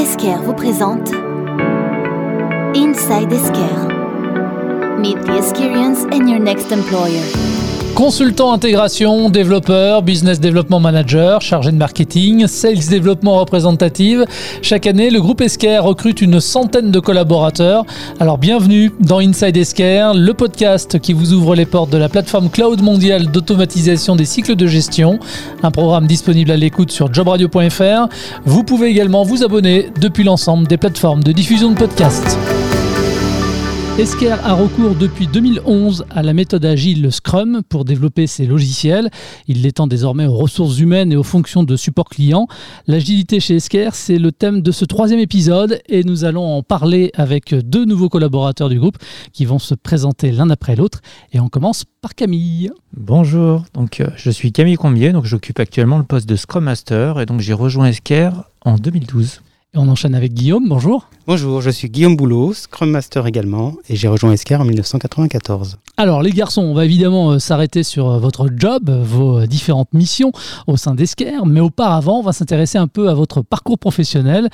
Esker vous présente Inside Esker. Meet the experience in your next employer. Consultant intégration, développeur, business development manager, chargé de marketing, sales développement représentative. Chaque année, le groupe Esker recrute une centaine de collaborateurs. Alors bienvenue dans Inside Esker, le podcast qui vous ouvre les portes de la plateforme cloud mondiale d'automatisation des cycles de gestion. Un programme disponible à l'écoute sur jobradio.fr. Vous pouvez également vous abonner depuis l'ensemble des plateformes de diffusion de podcasts. Esker a recours depuis 2011 à la méthode agile Scrum pour développer ses logiciels. Il l'étend désormais aux ressources humaines et aux fonctions de support client. L'agilité chez Esker, c'est le thème de ce troisième épisode et nous allons en parler avec deux nouveaux collaborateurs du groupe qui vont se présenter l'un après l'autre. Et on commence par Camille. Bonjour, donc euh, je suis Camille Combier, donc j'occupe actuellement le poste de Scrum Master et donc j'ai rejoint Esker en 2012. On enchaîne avec Guillaume, bonjour. Bonjour, je suis Guillaume Boulot, Scrum Master également, et j'ai rejoint Esker en 1994. Alors les garçons, on va évidemment euh, s'arrêter sur euh, votre job, vos euh, différentes missions au sein d'Esker, mais auparavant, on va s'intéresser un peu à votre parcours professionnel.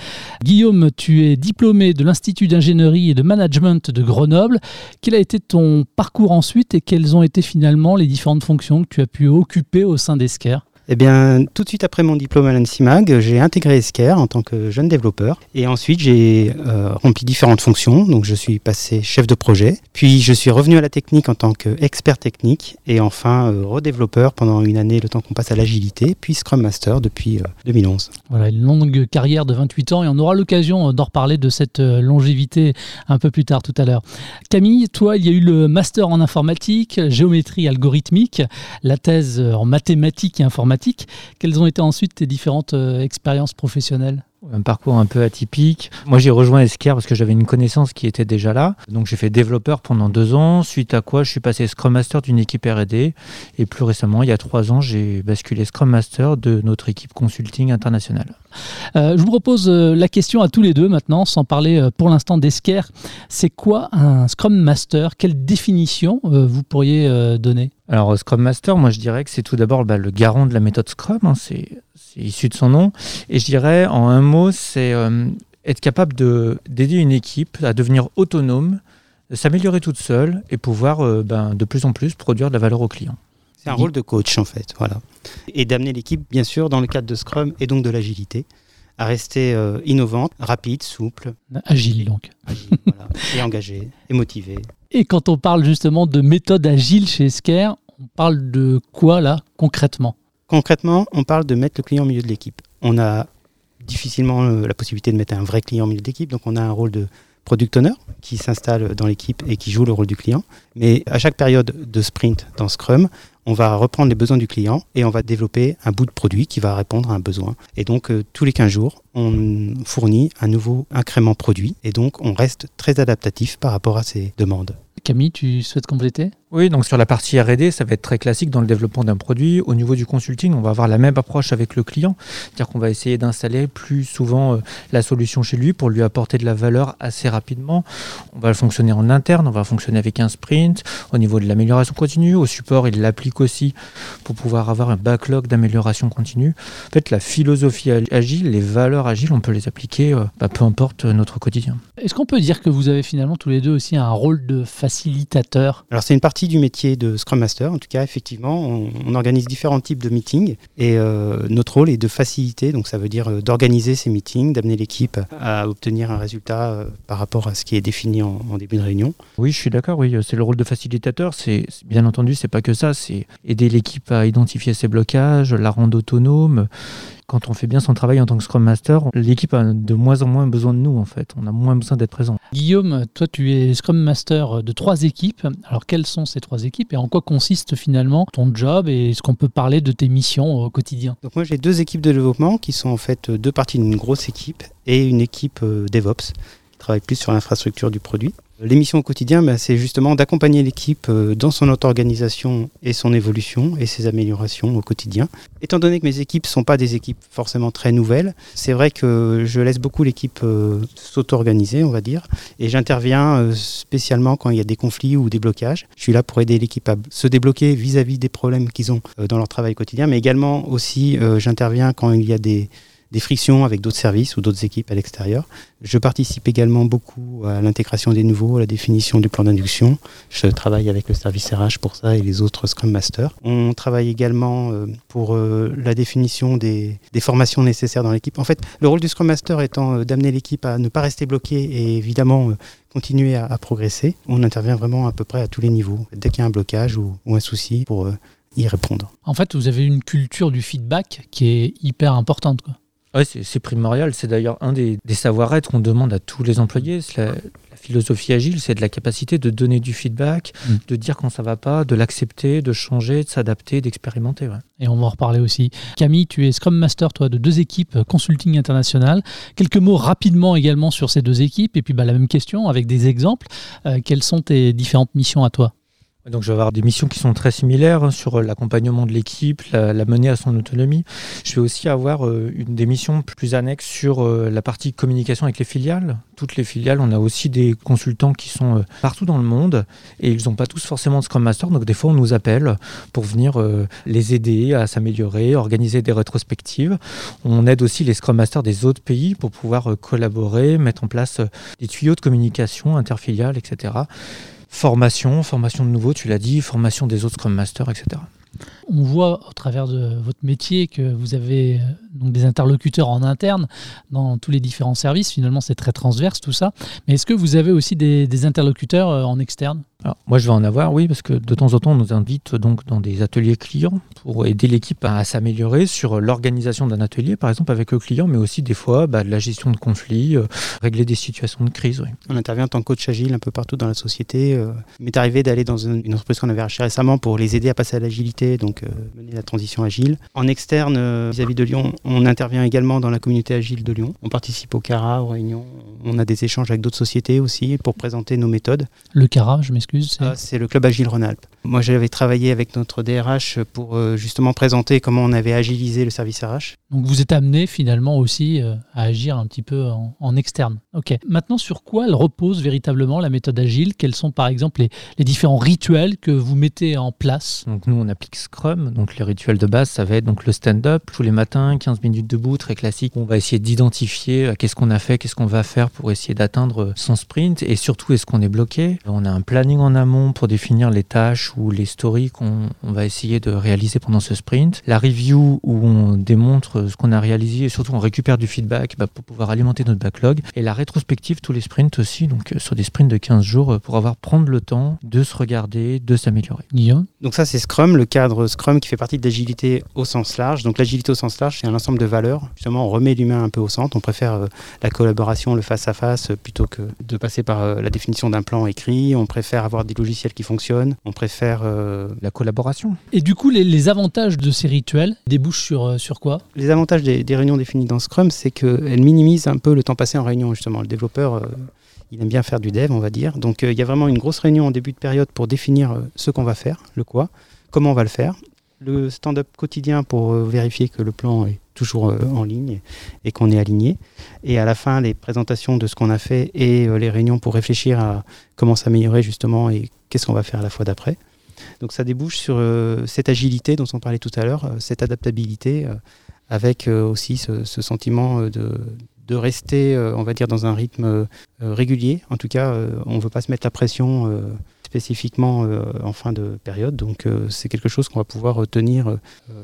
Guillaume, tu es diplômé de l'Institut d'ingénierie et de management de Grenoble. Quel a été ton parcours ensuite et quelles ont été finalement les différentes fonctions que tu as pu occuper au sein d'Esker eh bien, tout de suite après mon diplôme à l'ANSIMAG, j'ai intégré Esker en tant que jeune développeur. Et ensuite, j'ai euh, rempli différentes fonctions. Donc, je suis passé chef de projet. Puis, je suis revenu à la technique en tant qu'expert technique. Et enfin, euh, redéveloppeur pendant une année, le temps qu'on passe à l'agilité. Puis, Scrum Master depuis 2011. Euh, voilà, une longue carrière de 28 ans. Et on aura l'occasion d'en reparler de cette longévité un peu plus tard tout à l'heure. Camille, toi, il y a eu le master en informatique, géométrie algorithmique, la thèse en mathématiques et informatique quelles ont été ensuite tes différentes euh, expériences professionnelles? Un parcours un peu atypique. Moi, j'ai rejoint Esker parce que j'avais une connaissance qui était déjà là. Donc, j'ai fait développeur pendant deux ans, suite à quoi je suis passé Scrum Master d'une équipe R&D. Et plus récemment, il y a trois ans, j'ai basculé Scrum Master de notre équipe consulting internationale. Euh, je vous propose euh, la question à tous les deux maintenant, sans parler euh, pour l'instant d'Esker. C'est quoi un Scrum Master? Quelle définition vous pourriez donner? Alors, Scrum Master, moi, je dirais que c'est tout d'abord bah, le garant de la méthode Scrum. Hein. c'est issu de son nom. Et je dirais, en un mot, c'est euh, être capable d'aider une équipe à devenir autonome, de s'améliorer toute seule et pouvoir euh, ben, de plus en plus produire de la valeur aux clients. C'est un rôle de coach en fait, voilà. Et d'amener l'équipe, bien sûr, dans le cadre de Scrum et donc de l'agilité, à rester euh, innovante, rapide, souple. Agile donc. Et engagée, et motivée. Et quand on parle justement de méthode agile chez Esker, on parle de quoi là concrètement? Concrètement, on parle de mettre le client au milieu de l'équipe. On a difficilement euh, la possibilité de mettre un vrai client au milieu de l'équipe, donc on a un rôle de product owner qui s'installe dans l'équipe et qui joue le rôle du client. Mais à chaque période de sprint dans Scrum, on va reprendre les besoins du client et on va développer un bout de produit qui va répondre à un besoin. Et donc, euh, tous les 15 jours, on fournit un nouveau incrément produit et donc on reste très adaptatif par rapport à ces demandes. Camille, tu souhaites compléter? Oui, donc sur la partie RD, ça va être très classique dans le développement d'un produit. Au niveau du consulting, on va avoir la même approche avec le client, c'est-à-dire qu'on va essayer d'installer plus souvent euh, la solution chez lui pour lui apporter de la valeur assez rapidement. On va fonctionner en interne, on va fonctionner avec un sprint. Au niveau de l'amélioration continue, au support, il l'applique aussi pour pouvoir avoir un backlog d'amélioration continue. En fait, la philosophie agile, les valeurs agiles, on peut les appliquer euh, bah, peu importe notre quotidien. Est-ce qu'on peut dire que vous avez finalement tous les deux aussi un rôle de facilitateur Alors c'est une partie du métier de Scrum Master. En tout cas, effectivement, on, organise différents types de meetings et euh, notre rôle est de faciliter. Donc ça veut dire euh, d'organiser ces meetings, d'amener l'équipe à obtenir un résultat euh, par rapport à ce qui est défini en, début de réunion. Oui, je suis d'accord. Oui, c'est le rôle de facilitateur. C'est bien entendu, c'est pas que ça. C'est aider l'équipe à identifier ses blocages, la rendre autonome quand on fait bien son travail en tant que Scrum Master, l'équipe a de moins en moins besoin de nous en fait. On a moins besoin d'être présent. Guillaume, toi tu es Scrum Master de trois équipes. Alors quelles sont ces trois équipes et en quoi consiste finalement ton job et est-ce qu'on peut parler de tes missions au quotidien? Donc moi j'ai deux équipes de développement qui sont en fait deux parties d'une grosse équipe et une équipe euh, DevOps qui travaille plus sur l'infrastructure du produit. L'émission au quotidien, bah, c'est justement d'accompagner l'équipe euh, dans son auto-organisation et son évolution et ses améliorations au quotidien. Étant donné que mes équipes ne sont pas des équipes forcément très nouvelles, c'est vrai que je laisse beaucoup l'équipe euh, s'auto-organiser, on va dire, et j'interviens euh, spécialement quand il y a des conflits ou des blocages. Je suis là pour aider l'équipe à se débloquer vis-à-vis des problèmes qu'ils ont dans leur travail quotidien, mais également aussi j'interviens quand il y a des des frictions avec d'autres services ou d'autres équipes à l'extérieur. Je participe également beaucoup à l'intégration des nouveaux, à la définition du plan d'induction. Je travaille avec le service RH pour ça et les autres Scrum Masters. On travaille également euh, pour euh, la définition des, formations nécessaires dans l'équipe. En fait, le rôle du Scrum Master étant euh, d'amener l'équipe à ne pas rester bloquée et évidemment continuer à, progresser. On intervient vraiment à peu près à tous les niveaux, dès qu'il y a un blocage ou, un souci pour y répondre. En fait, vous avez une culture du feedback qui est hyper importante. Oui, c'est primordial. C'est d'ailleurs un des, savoir-être qu'on demande à tous les employés. La, la, philosophie agile, c'est de la capacité de donner du feedback, mm. de dire quand ça va pas, de l'accepter, de changer, de s'adapter, d'expérimenter. Et on va en reparler aussi. Camille, tu es Scrum Master, toi, de deux équipes Consulting International. Quelques mots rapidement également sur ces deux équipes. Et puis bah, la même question avec des exemples. Euh, quelles sont tes différentes missions à toi? Donc je vais avoir des missions qui sont très similaires hein, sur euh, l'accompagnement de l'équipe, la, mener à son autonomie. Je vais aussi avoir euh, une, des missions plus annexes sur euh, la partie communication avec les filiales. Toutes les filiales, on a aussi des consultants qui sont partout dans le monde et ils n'ont pas tous forcément de Scrum Master. Donc des fois on nous appelle pour venir les aider à s'améliorer, organiser des rétrospectives. On aide aussi les Scrum Masters des autres pays pour pouvoir collaborer, mettre en place des tuyaux de communication interfiliales, etc. Formation, formation de nouveau, tu l'as dit, formation des autres Scrum Masters, etc. On voit au travers de votre métier que vous avez euh, des interlocuteurs en interne dans tous les différents services. Finalement, c'est très transverse tout ça. Mais est-ce que vous avez aussi des, interlocuteurs euh, en externe? Moi, je vais en avoir, oui, parce que de temps en temps, on nous invite donc dans des ateliers clients pour aider l'équipe à, s'améliorer sur l'organisation d'un atelier, par exemple avec le client, mais aussi des fois bah, de la gestion de conflits, euh, régler des situations de crise. On intervient en tant que coach agile un peu partout dans la société. Euh. il m'est arrivé d'aller dans une, entreprise qu'on avait rachetée récemment pour les aider à passer à l'agilité, donc euh, mener la transition agile. En externe, vis-à-vis -vis de Lyon, on intervient également dans la communauté agile de Lyon. On participe au CARA, aux réunions. On a des échanges avec d'autres sociétés aussi pour présenter nos méthodes. Le CARA, je m'excuse. C'est le club Agile Rhône-Alpes. Moi, j'avais travaillé avec notre DRH pour euh, justement présenter comment on avait agilisé le service RH. Donc, vous êtes amené finalement aussi euh, à agir un petit peu en, externe. Ok. Maintenant, sur quoi elle repose véritablement la méthode agile? Quels sont par exemple les, différents rituels que vous mettez en place? Donc, nous, on applique Scrum. Donc, les rituels de base, ça va être donc le stand-up tous les matins, 15 minutes debout, très classique. On va essayer d'identifier euh, qu'est-ce qu'on a fait, qu'est-ce qu'on va faire pour essayer d'atteindre son sprint et surtout est-ce qu'on est bloqué? On a un planning en amont pour définir les tâches ou les stories qu'on va essayer de réaliser pendant ce sprint. La review où on démontre ce qu'on a réalisé et surtout on récupère du feedback bah, pour pouvoir alimenter notre backlog. Et la rétrospective, tous les sprints aussi, donc euh, sur des sprints de 15 jours euh, pour avoir prendre le temps de se regarder, de s'améliorer. Donc ça c'est Scrum, le cadre Scrum qui fait partie de l'agilité au sens large. Donc l'agilité au sens large, c'est un ensemble de valeurs. Justement, on remet l'humain un peu au centre. On préfère euh, la collaboration, le face-à-face, plutôt que de passer par la définition d'un plan écrit. On préfère avoir des logiciels qui fonctionnent. On préfère euh, la collaboration. Et du coup, les, avantages de ces rituels débouchent sur, euh, sur quoi? Les avantages des, réunions définies dans Scrum, c'est qu'elles minimisent un peu le temps passé en réunion, justement. Le développeur, euh, il aime bien faire du dev, on va dire. Donc, il y a vraiment une grosse réunion en début de période pour définir ce qu'on va faire, le quoi, comment on va le faire. Le stand-up quotidien pour vérifier que le plan est toujours en ligne et qu'on est aligné. Et à la fin, les présentations de ce qu'on a fait et les réunions pour réfléchir à comment s'améliorer justement et qu'est-ce qu'on va faire à la fois d'après. Donc ça débouche sur euh, cette agilité dont on parlait tout à l'heure, euh, cette adaptabilité, euh, avec aussi ce, sentiment de, de rester, on va dire, dans un rythme régulier. En tout cas, on ne veut pas se mettre la pression spécifiquement en fin de période. Donc c'est quelque chose qu'on va pouvoir tenir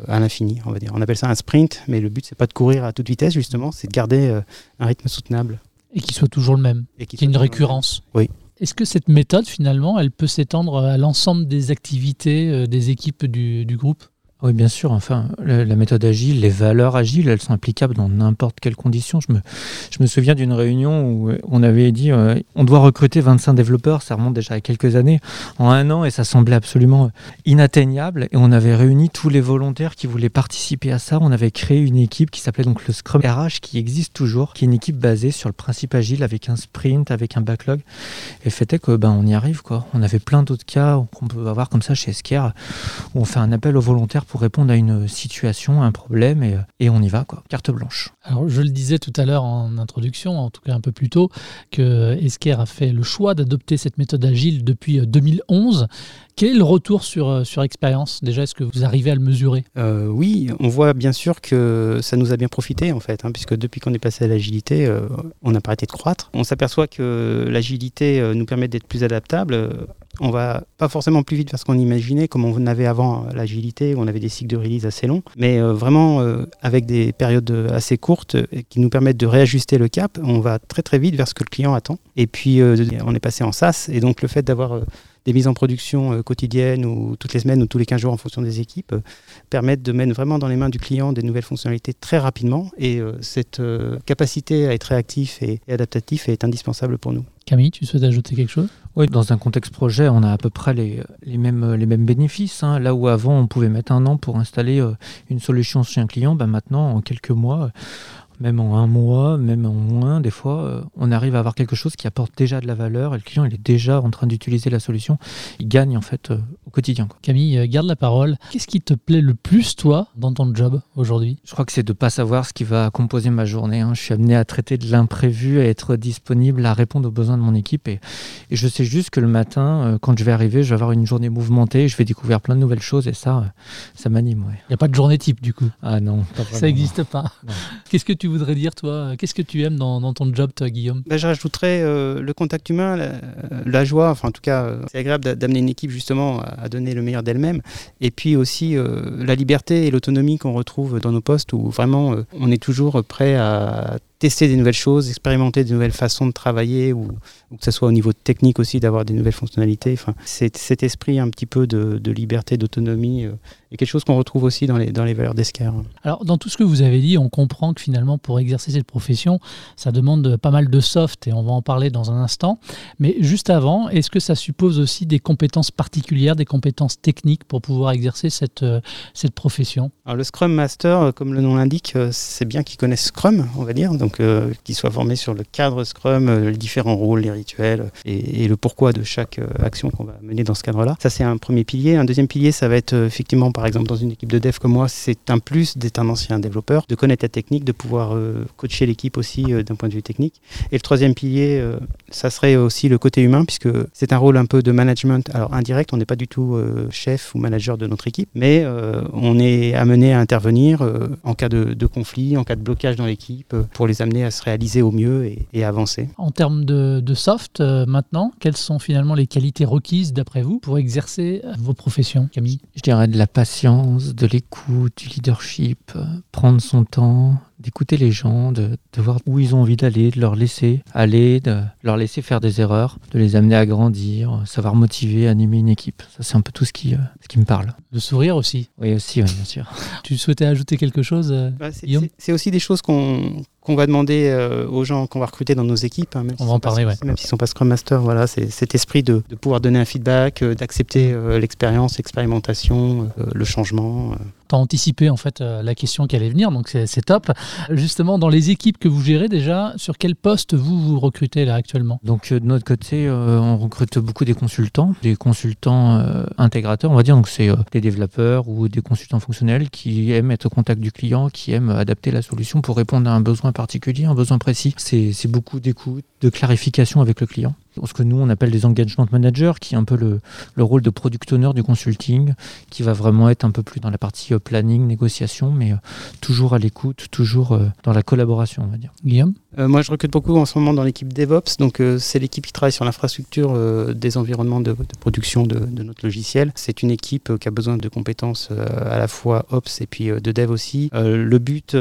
à l'infini, on va dire. On appelle ça un sprint, mais le but c'est pas de courir à toute vitesse justement, c'est de garder un rythme soutenable. Et qui soit toujours le même. Et qui ait une récurrence. Oui. Est-ce que cette méthode, finalement, elle peut s'étendre à l'ensemble des activités euh, des équipes du, du groupe? Oui, bien sûr. Enfin, la, méthode agile, les valeurs agiles, elles sont applicables dans n'importe quelle condition. Je me, souviens d'une réunion où on avait dit euh, on doit recruter 25 développeurs, ça remonte déjà à quelques années, en un an, et ça semblait absolument inatteignable. Et on avait réuni tous les volontaires qui voulaient participer à ça. On avait créé une équipe qui s'appelait donc le Scrum RH, qui existe toujours, qui est une équipe basée sur le principe agile avec un sprint, avec un backlog. Et fait est que ben, y arrive. quoi. On avait plein d'autres cas qu'on peut avoir comme ça chez Esker, où on fait un appel aux volontaires pour répondre à une situation, un problème, et, on y va, quoi. Carte blanche. Alors, je le disais tout à l'heure en introduction, en tout cas un peu plus tôt, que Esker a fait le choix d'adopter cette méthode agile depuis 2011. Quel est le retour sur, sur expérience Déjà, est-ce que vous arrivez à le mesurer? Euh, Oui, on voit bien sûr que ça nous a bien profité, en fait, hein, puisque depuis qu'on est passé à l'agilité, euh, on n'a pas arrêté de croître. On s'aperçoit que l'agilité euh, nous permet d'être plus adaptable on va pas forcément plus vite parce qu'on imaginait, comme on avait avant l'agilité, où on avait des cycles de release assez longs, mais euh, vraiment euh, avec des périodes assez courtes euh, qui nous permettent de réajuster le cap, on va très très vite vers ce que le client attend. Et puis on est passé en SaaS, et donc le fait d'avoir des mises en production quotidiennes ou toutes les semaines ou tous les 15 jours en fonction des équipes permettent de mettre vraiment dans les mains du client des nouvelles fonctionnalités très rapidement et cette capacité à être réactif et adaptatif est indispensable pour nous. Camille, tu souhaites ajouter quelque chose? Oui, dans un contexte projet, on a à peu près les, mêmes, les mêmes bénéfices. Hein. Là où avant, on pouvait mettre un an pour installer euh, une solution chez un client, bah maintenant, en quelques mois, même en un mois, même en moins, des fois, euh, on arrive à avoir quelque chose qui apporte déjà de la valeur et le client il est déjà en train d'utiliser la solution. Il gagne en fait euh, au quotidien. Camille, euh, garde la parole. Qu'est-ce qui te plaît le plus, toi, dans ton job aujourd'hui? Je crois que c'est de ne pas savoir ce qui va composer ma journée. Hein. Je suis amené à traiter de l'imprévu, à être disponible, à répondre aux besoins de mon équipe. Et, je sais juste que le matin, quand je vais arriver, je vais avoir une journée mouvementée, je vais découvrir plein de nouvelles choses et ça, ça m'anime. Il n'y a pas de journée type du coup? Ah non, pas Ça n'existe pas. Qu'est-ce que tu voudrais dire, toi Qu'est-ce que tu aimes dans, ton job, toi, Guillaume? Ben, Je rajouterais euh, le contact humain, la, joie. Enfin, en tout cas, euh, c'est agréable d'amener une équipe justement à, donner le meilleur d'elle-même. Et puis aussi euh, la liberté et l'autonomie qu'on retrouve dans nos postes où vraiment on est toujours prêt à tester des nouvelles choses, expérimenter des nouvelles façons de travailler, ou, que ce soit au niveau technique aussi, d'avoir des nouvelles fonctionnalités. Enfin, c'est cet esprit un petit peu de, liberté, d'autonomie, euh, est quelque chose qu'on retrouve aussi dans les, dans les valeurs d'Escar. Alors, dans tout ce que vous avez dit, on comprend que finalement, pour exercer cette profession, ça demande pas mal de soft, et on va en parler dans un instant. Mais juste avant, est-ce que ça suppose aussi des compétences particulières, des compétences techniques pour pouvoir exercer cette, euh, cette profession? Alors, le Scrum Master, euh, comme le nom l'indique, c'est bien qu'il connaisse Scrum, on va dire. Donc, donc euh, qu'ils soient formés sur le cadre Scrum, euh, les différents rôles, les rituels et, le pourquoi de chaque euh, action qu'on va mener dans ce cadre-là. Ça, c'est un premier pilier. Un deuxième pilier, ça va être effectivement, par exemple, dans une équipe de dev comme moi, c'est un plus d'être un ancien développeur, de connaître la technique, de pouvoir coacher l'équipe aussi d'un point de vue technique. Et le troisième pilier, ça serait aussi le côté humain, puisque c'est un rôle un peu de management. Alors indirect, on n'est pas du tout chef ou manager de notre équipe, mais on est amené à intervenir en cas de, de, conflit, en cas de blocage dans l'équipe, pour les amener à se réaliser au mieux et, avancer. En termes de, soft, euh, maintenant, quelles sont finalement les qualités requises d'après vous pour exercer euh, vos professions, Camille? Je dirais de la patience, de l'écoute, du leadership, euh, prendre son temps, d'écouter les gens, de, voir où ils ont envie d'aller, de leur laisser aller, de leur laisser faire des erreurs, de les amener à grandir, savoir motiver, animer une équipe. Ça, c'est un peu tout ce qui, euh, ce qui me parle. De sourire aussi Oui, aussi, bien sûr. tu souhaitais ajouter quelque chose, euh, bah, C'est aussi des choses qu'on qu'on va demander euh, aux gens qu'on va recruter dans nos équipes. Hein, On va en parler, Même s'ils ne sont pas Scrum Master, voilà, c'est cet esprit de, de, pouvoir donner un feedback, d'accepter l'expérience, l'expérimentation, le changement anticipé en fait euh, la question qui allait venir, donc c'est top. Justement, dans les équipes que vous gérez déjà, sur quel poste vous vous recrutez là actuellement? Donc euh, de notre côté, euh, on recrute beaucoup des consultants, des consultants intégrateurs, on va dire. Donc c'est des développeurs ou des consultants fonctionnels qui aiment être au contact du client, qui aiment adapter la solution pour répondre à un besoin particulier, un besoin précis. C'est beaucoup d'écoute, de clarification avec le client ce que nous on appelle des engagement managers, qui est un peu le, le, rôle de product owner du consulting, qui va vraiment être un peu plus dans la partie euh, planning, négociation, mais euh, toujours à l'écoute, toujours euh, dans la collaboration, on va dire. Guillaume? Moi, je recrute beaucoup en ce moment dans l'équipe DevOps, donc c'est l'équipe qui travaille sur l'infrastructure des environnements de, production de, notre logiciel. C'est une équipe qui a besoin de compétences à la fois Ops et puis de Dev aussi. le but,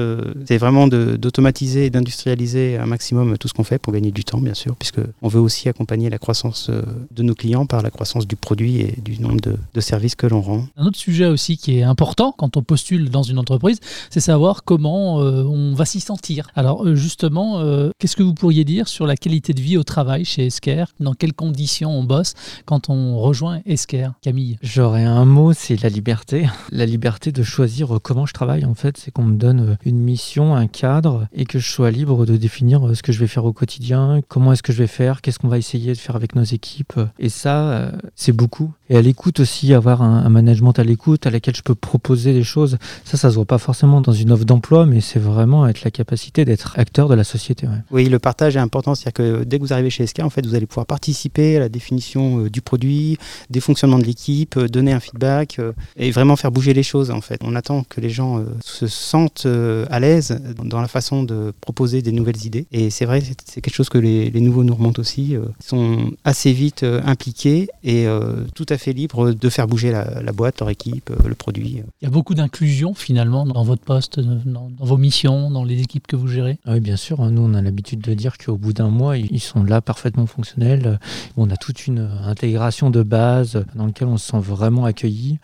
c'est vraiment d'automatiser et d'industrialiser un maximum tout ce qu'on fait pour gagner du temps, bien sûr, puisque on veut aussi accompagner la croissance euh, de nos clients par la croissance du produit et du nombre de, services que l'on rend. Un autre sujet aussi qui est important quand on postule dans une entreprise, c'est savoir comment euh, on va s'y sentir. Alors euh, justement, euh, qu'est-ce que vous pourriez dire sur la qualité de vie au travail chez Esker? Dans quelles conditions on bosse quand on rejoint Esker? Camille J'aurais un mot, c'est la liberté. La liberté de choisir comment je travaille, en fait. C'est qu'on me donne une mission, un cadre, et que je sois libre de définir ce que je vais faire au quotidien, comment est-ce que je vais faire, qu'est-ce qu'on va essayer de faire avec nos équipes. Et ça, euh, c'est beaucoup. Et à l'écoute aussi, avoir un, management à l'écoute à laquelle je peux proposer des choses. Ça, ça se voit pas forcément dans une offre d'emploi, mais c'est vraiment être la capacité d'être acteur de la société. Oui, le partage est important. C'est-à-dire que dès que vous arrivez chez SK, en fait, vous allez pouvoir participer à la définition euh, du produit, des fonctionnements de l'équipe, euh, donner un feedback et vraiment faire bouger les choses. En fait, on attend que les gens se sentent à l'aise dans la façon de proposer des nouvelles idées. Et c'est vrai, c'est quelque chose que les, les nouveaux nous remontent aussi. Ils sont assez vite impliqués et tout à fait libres de faire bouger la, boîte, leur équipe, euh, le produit. Il y a beaucoup d'inclusion finalement dans votre poste, dans, vos missions, dans les équipes que vous gérez? Ah Oui, bien sûr. Hein. Nous, on a l'habitude de dire qu'au bout d'un mois, ils sont là parfaitement fonctionnels. On a toute une intégration de base dans laquelle on se sent vraiment accueilli.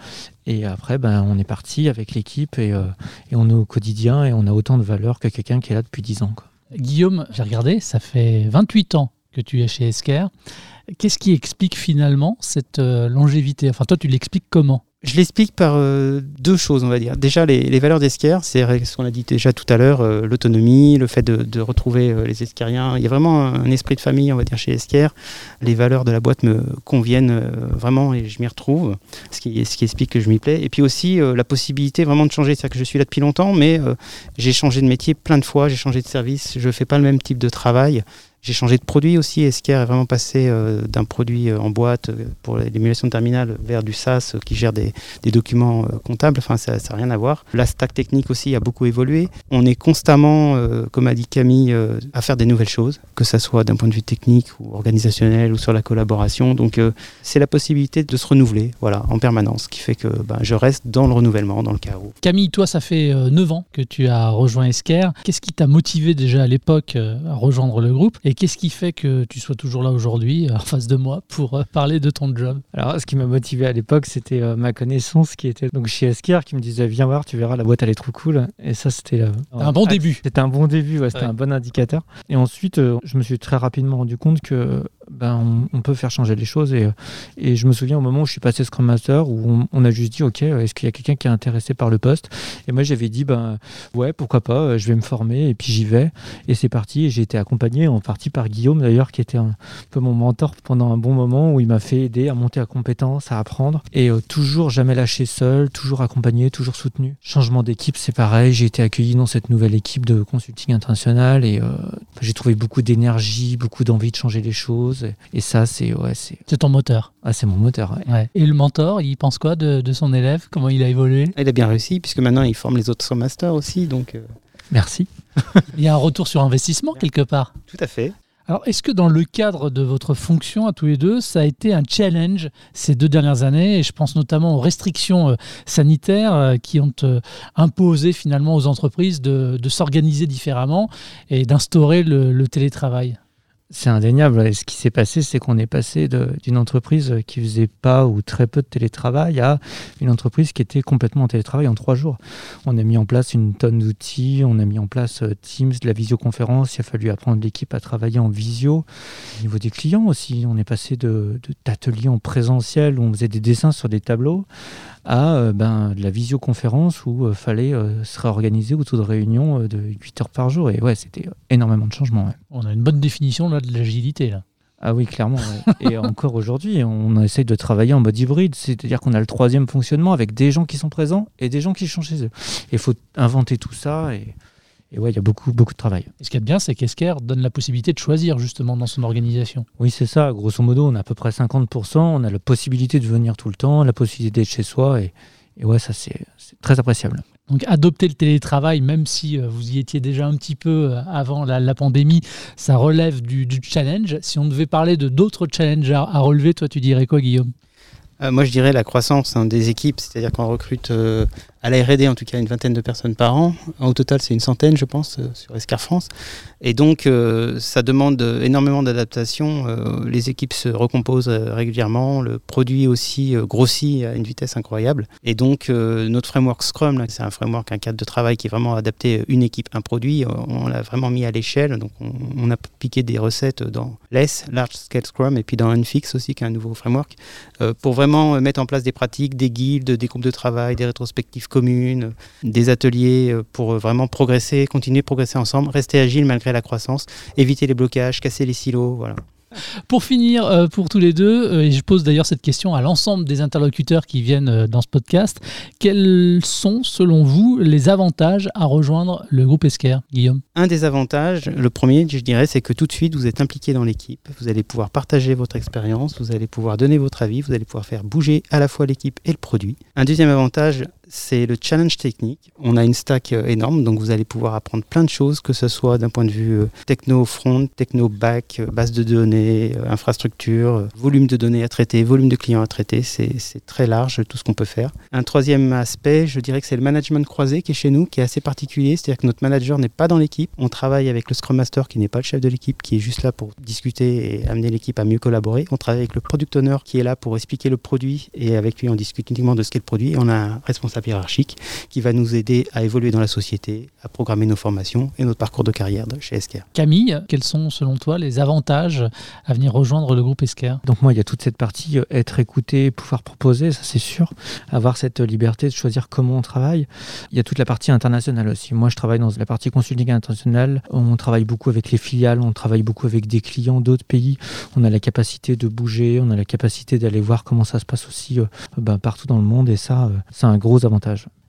Et après, ben, on est parti avec l'équipe et, euh, et, on est au quotidien et on a autant de valeur que quelqu'un qui est là depuis 10 ans. Guillaume, j'ai regardé, ça fait 28 ans que tu es chez Esker. Qu'est-ce qui explique finalement cette euh, longévité? Enfin, toi, tu l'expliques comment? Je l'explique par euh, deux choses, on va dire. Déjà, les, valeurs d'Esquire, c'est ce qu'on a dit déjà tout à l'heure, euh, l'autonomie, le fait de, retrouver les Esquiriens. Il y a vraiment un, esprit de famille, on va dire, chez Esquire. Les valeurs de la boîte me conviennent vraiment et je m'y retrouve, ce qui, ce qui explique que je m'y plais. Et puis aussi, la possibilité vraiment de changer. C'est-à-dire que je suis là depuis longtemps, mais j'ai changé de métier plein de fois, j'ai changé de service, je ne fais pas le même type de travail. J'ai changé de produit aussi. Esquire est vraiment passé euh, d'un produit euh, en boîte euh, pour l'émulation de terminal vers du SaaS qui gère des, documents comptables. Enfin, ça n'a rien à voir. La stack technique aussi a beaucoup évolué. On est constamment, comme a dit Camille, à faire des nouvelles choses, que ce soit d'un point de vue technique ou organisationnel ou sur la collaboration. Donc, c'est la possibilité de se renouveler voilà, en permanence, qui fait que ben, je reste dans le renouvellement, dans le chaos. Camille, toi, ça fait 9 ans que tu as rejoint Esquire. Qu'est-ce qui t'a motivé déjà à l'époque à rejoindre le groupe? Et qu'est-ce qui fait que tu sois toujours là aujourd'hui, en face de moi, pour euh, parler de ton job? Alors, ce qui m'a motivé à l'époque, c'était euh, ma connaissance qui était donc chez Esker, qui me disait Viens voir, tu verras, la boîte, elle est trop cool. Et ça, c'était. Euh, un bon début. C'était un bon début, c'était un bon indicateur. Et ensuite, je me suis très rapidement rendu compte que ben, on, peut faire changer les choses. Et, et, je me souviens au moment où je suis passé Scrum Master, où on, a juste dit, OK, est-ce qu'il y a quelqu'un qui est intéressé par le poste? Et moi, j'avais dit, ben, ouais, pourquoi pas, je vais me former, et puis j'y vais. Et c'est parti, et j'ai été accompagné en partie par Guillaume, d'ailleurs, qui était un peu mon mentor pendant un bon moment, où il m'a fait aider à monter à compétences, à apprendre, et euh, toujours jamais lâché seul, toujours accompagné, toujours soutenu. Changement d'équipe, c'est pareil, j'ai été accueilli dans cette nouvelle équipe de consulting international, et euh, j'ai trouvé beaucoup d'énergie, beaucoup d'envie de changer les choses. Et ça, c'est ouais, c'est. ton moteur. Ah, c'est mon moteur. Et le mentor, il pense quoi de, son élève? Comment il a évolué? Il a bien réussi puisque maintenant il forme les autres masters aussi, donc. Euh. Merci. il y a un retour sur investissement quelque part. Tout à fait. Alors, est-ce que dans le cadre de votre fonction à tous les deux, ça a été un challenge ces deux dernières années? Et je pense notamment aux restrictions euh, sanitaires euh, qui ont imposé finalement aux entreprises de, s'organiser différemment et d'instaurer le télétravail. C'est indéniable. Et ce qui s'est passé, c'est qu'on est passé d'une entreprise qui faisait pas ou très peu de télétravail à une entreprise qui était complètement en télétravail en trois jours. On a mis en place une tonne d'outils, on a mis en place euh, Teams, de la visioconférence, il a fallu apprendre l'équipe à travailler en visio. Au niveau des clients aussi, on est passé d'ateliers de, en présentiel où on faisait des dessins sur des tableaux à euh, ben, de la visioconférence où il euh, fallait se réorganiser autour de réunions de 8 heures par jour. Et ouais, c'était énormément de changements. On a une bonne définition là, de l'agilité. là. Ah oui, clairement. Et encore aujourd'hui, on essaye de travailler en mode hybride, c'est-à-dire qu'on a le troisième fonctionnement avec des gens qui sont présents et des gens qui sont chez eux. Il faut inventer tout ça et et ouais, il y a beaucoup, beaucoup de travail. Et ce qui est bien, c'est qu'Esker donne la possibilité de choisir justement dans son organisation. Oui, c'est ça. Grosso modo, on a à peu près 50%. On a la possibilité de venir tout le temps, la possibilité d'être chez soi. Et, et ouais, ça, c'est très appréciable. Donc adopter le télétravail, même si euh, vous y étiez déjà un petit peu euh, avant la, pandémie, ça relève du, challenge. Si on devait parler de d'autres challenges à, relever, toi tu dirais quoi Guillaume? Euh, Moi je dirais la croissance hein, des équipes, c'est-à-dire qu'on recrute à la R&D en tout cas une vingtaine de personnes par an. Au total, c'est une centaine, je pense, euh, sur Escar France. Et donc, euh, ça demande énormément d'adaptation. Euh, les équipes se recomposent régulièrement. Le produit aussi grossit à une vitesse incroyable. Et donc, notre framework Scrum, c'est un framework, un cadre de travail qui est vraiment adapté une équipe, un produit. On l'a vraiment mis à l'échelle. Donc, on, a piqué des recettes dans LESS, Large Scale Scrum, et puis dans Unfix aussi, qui est un nouveau framework, pour vraiment mettre en place des pratiques, des guildes, des groupes de travail, des rétrospectives communes, des ateliers pour vraiment progresser, continuer de progresser ensemble, rester agile malgré la croissance, éviter les blocages, casser les silos. Voilà. Pour finir, euh, pour tous les deux, euh, et je pose d'ailleurs cette question à l'ensemble des interlocuteurs qui viennent euh, dans ce podcast, quels sont selon vous les avantages à rejoindre le groupe Esker, Guillaume? Un des avantages, le premier, je dirais, c'est que tout de suite vous êtes impliqué dans l'équipe, vous allez pouvoir partager votre expérience, vous allez pouvoir donner votre avis, vous allez pouvoir faire bouger à la fois l'équipe et le produit. Un deuxième avantage, c'est le challenge technique. On a une stack euh, énorme, donc vous allez pouvoir apprendre plein de choses, que ce soit d'un point de vue euh, techno-front, techno-back, euh, base de données, infrastructure, volume de données à traiter, volume de clients à traiter. C'est très large tout ce qu'on peut faire. Un troisième aspect, je dirais que c'est le management croisé qui est chez nous, qui est assez particulier. C'est-à-dire que notre manager n'est pas dans l'équipe. On travaille avec le Scrum Master qui n'est pas le chef de l'équipe, qui est juste là pour discuter et amener l'équipe à mieux collaborer. On travaille avec le Product Owner qui est là pour expliquer le produit et avec lui on discute uniquement de ce qu'est le produit. on a hiérarchique qui va nous aider à évoluer dans la société, à programmer nos formations et notre parcours de carrière chez Esker. Camille, quels sont selon toi les avantages à venir rejoindre le groupe Esker Donc moi, il y a toute cette partie euh, être écouté, pouvoir proposer, ça c'est sûr, avoir cette liberté de choisir comment on travaille. Il y a toute la partie internationale aussi. Moi, je travaille dans la partie consulting international. On travaille beaucoup avec les filiales, on travaille beaucoup avec des clients d'autres pays. On a la capacité de bouger, on a la capacité d'aller voir comment ça se passe aussi euh, ben, partout dans le monde et ça, euh, c'est un gros avantage.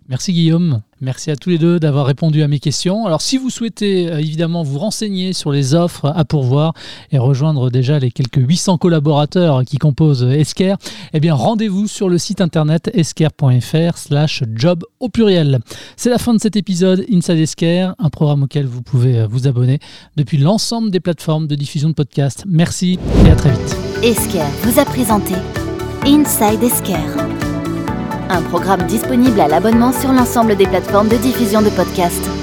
Merci Guillaume. Merci à tous les deux d'avoir répondu à mes questions. Alors si vous souhaitez euh, évidemment vous renseigner sur les offres à pourvoir et rejoindre déjà les quelques 800 collaborateurs qui composent Esker, eh bien rendez-vous sur le site internet esker.fr slash job au pluriel. C'est la fin de cet épisode Inside Esker, un programme auquel vous pouvez euh, vous abonner depuis l'ensemble des plateformes de diffusion de podcasts. Merci et à très vite. Esker vous a présenté Inside Esker un programme disponible à l'abonnement sur l'ensemble des plateformes de diffusion de podcasts.